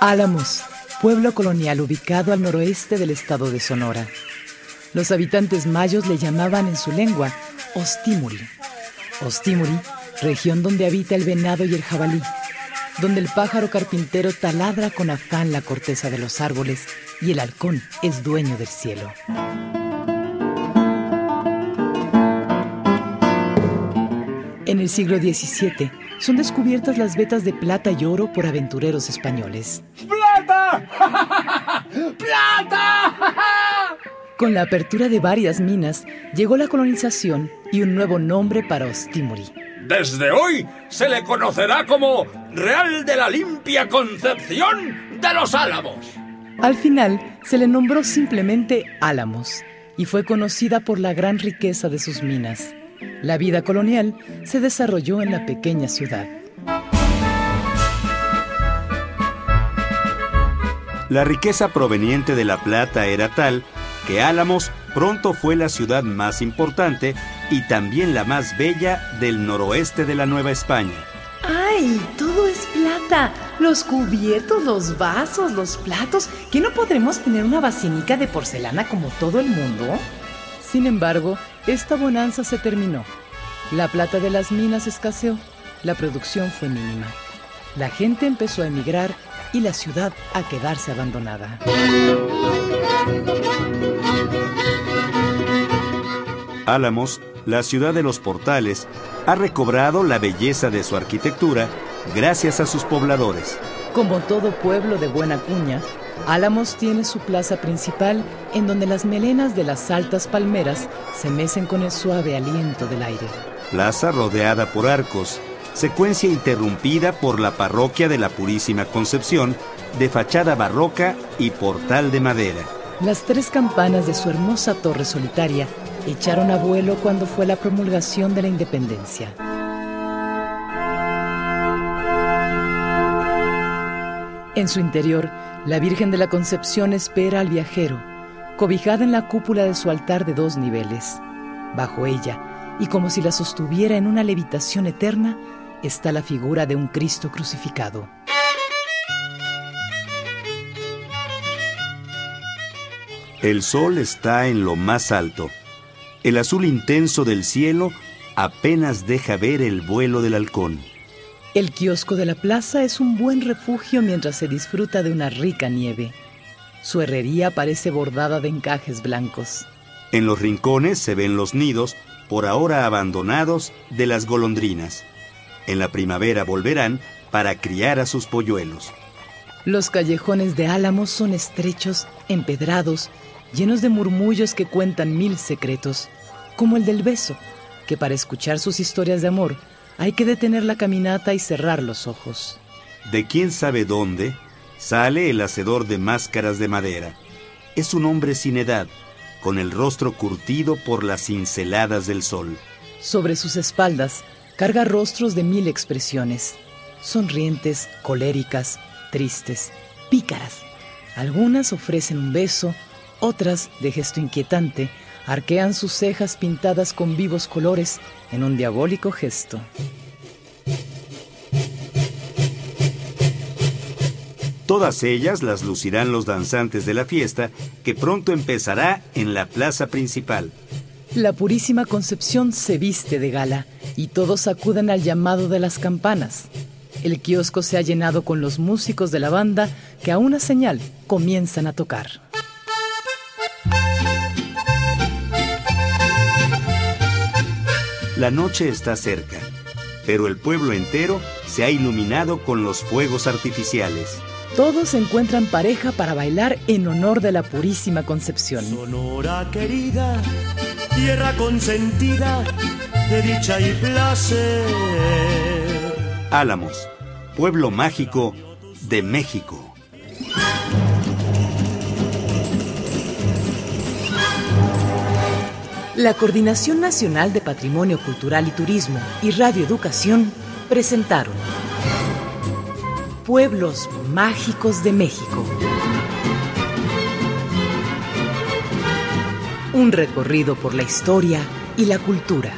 Álamos, pueblo colonial ubicado al noroeste del estado de Sonora. Los habitantes mayos le llamaban en su lengua Ostimuri. Ostimuri, región donde habita el venado y el jabalí, donde el pájaro carpintero taladra con afán la corteza de los árboles y el halcón es dueño del cielo. En el siglo XVII son descubiertas las vetas de plata y oro por aventureros españoles. ¡Plata! ¡Plata! Con la apertura de varias minas, llegó la colonización y un nuevo nombre para Ostimuri. Desde hoy se le conocerá como Real de la Limpia Concepción de los Álamos. Al final se le nombró simplemente Álamos y fue conocida por la gran riqueza de sus minas. La vida colonial se desarrolló en la pequeña ciudad. La riqueza proveniente de la plata era tal que Álamos pronto fue la ciudad más importante y también la más bella del noroeste de la Nueva España. ¡Ay! Todo es plata. Los cubiertos, los vasos, los platos. ¿Que no podremos tener una basinica de porcelana como todo el mundo? Sin embargo, esta bonanza se terminó. La plata de las minas escaseó. La producción fue mínima. La gente empezó a emigrar y la ciudad a quedarse abandonada. Álamos, la ciudad de los portales, ha recobrado la belleza de su arquitectura gracias a sus pobladores. Como todo pueblo de buena cuña, Álamos tiene su plaza principal en donde las melenas de las altas palmeras se mecen con el suave aliento del aire. Plaza rodeada por arcos, secuencia interrumpida por la parroquia de la Purísima Concepción, de fachada barroca y portal de madera. Las tres campanas de su hermosa torre solitaria echaron a vuelo cuando fue la promulgación de la independencia. En su interior, la Virgen de la Concepción espera al viajero, cobijada en la cúpula de su altar de dos niveles. Bajo ella, y como si la sostuviera en una levitación eterna, está la figura de un Cristo crucificado. El sol está en lo más alto. El azul intenso del cielo apenas deja ver el vuelo del halcón. El kiosco de la plaza es un buen refugio mientras se disfruta de una rica nieve. Su herrería parece bordada de encajes blancos. En los rincones se ven los nidos, por ahora abandonados, de las golondrinas. En la primavera volverán para criar a sus polluelos. Los callejones de Álamos son estrechos, empedrados, llenos de murmullos que cuentan mil secretos, como el del beso, que para escuchar sus historias de amor hay que detener la caminata y cerrar los ojos. De quién sabe dónde sale el hacedor de máscaras de madera. Es un hombre sin edad, con el rostro curtido por las cinceladas del sol. Sobre sus espaldas carga rostros de mil expresiones, sonrientes, coléricas, tristes, pícaras. Algunas ofrecen un beso, otras, de gesto inquietante, arquean sus cejas pintadas con vivos colores en un diabólico gesto. Todas ellas las lucirán los danzantes de la fiesta que pronto empezará en la plaza principal. La Purísima Concepción se viste de gala y todos acuden al llamado de las campanas. El kiosco se ha llenado con los músicos de la banda que a una señal comienzan a tocar. La noche está cerca, pero el pueblo entero se ha iluminado con los fuegos artificiales. Todos encuentran pareja para bailar en honor de la Purísima Concepción. Sonora querida, tierra consentida de dicha y placer. Álamos, pueblo mágico de México. La Coordinación Nacional de Patrimonio Cultural y Turismo y Radio Educación presentaron Pueblos Mágicos de México. Un recorrido por la historia y la cultura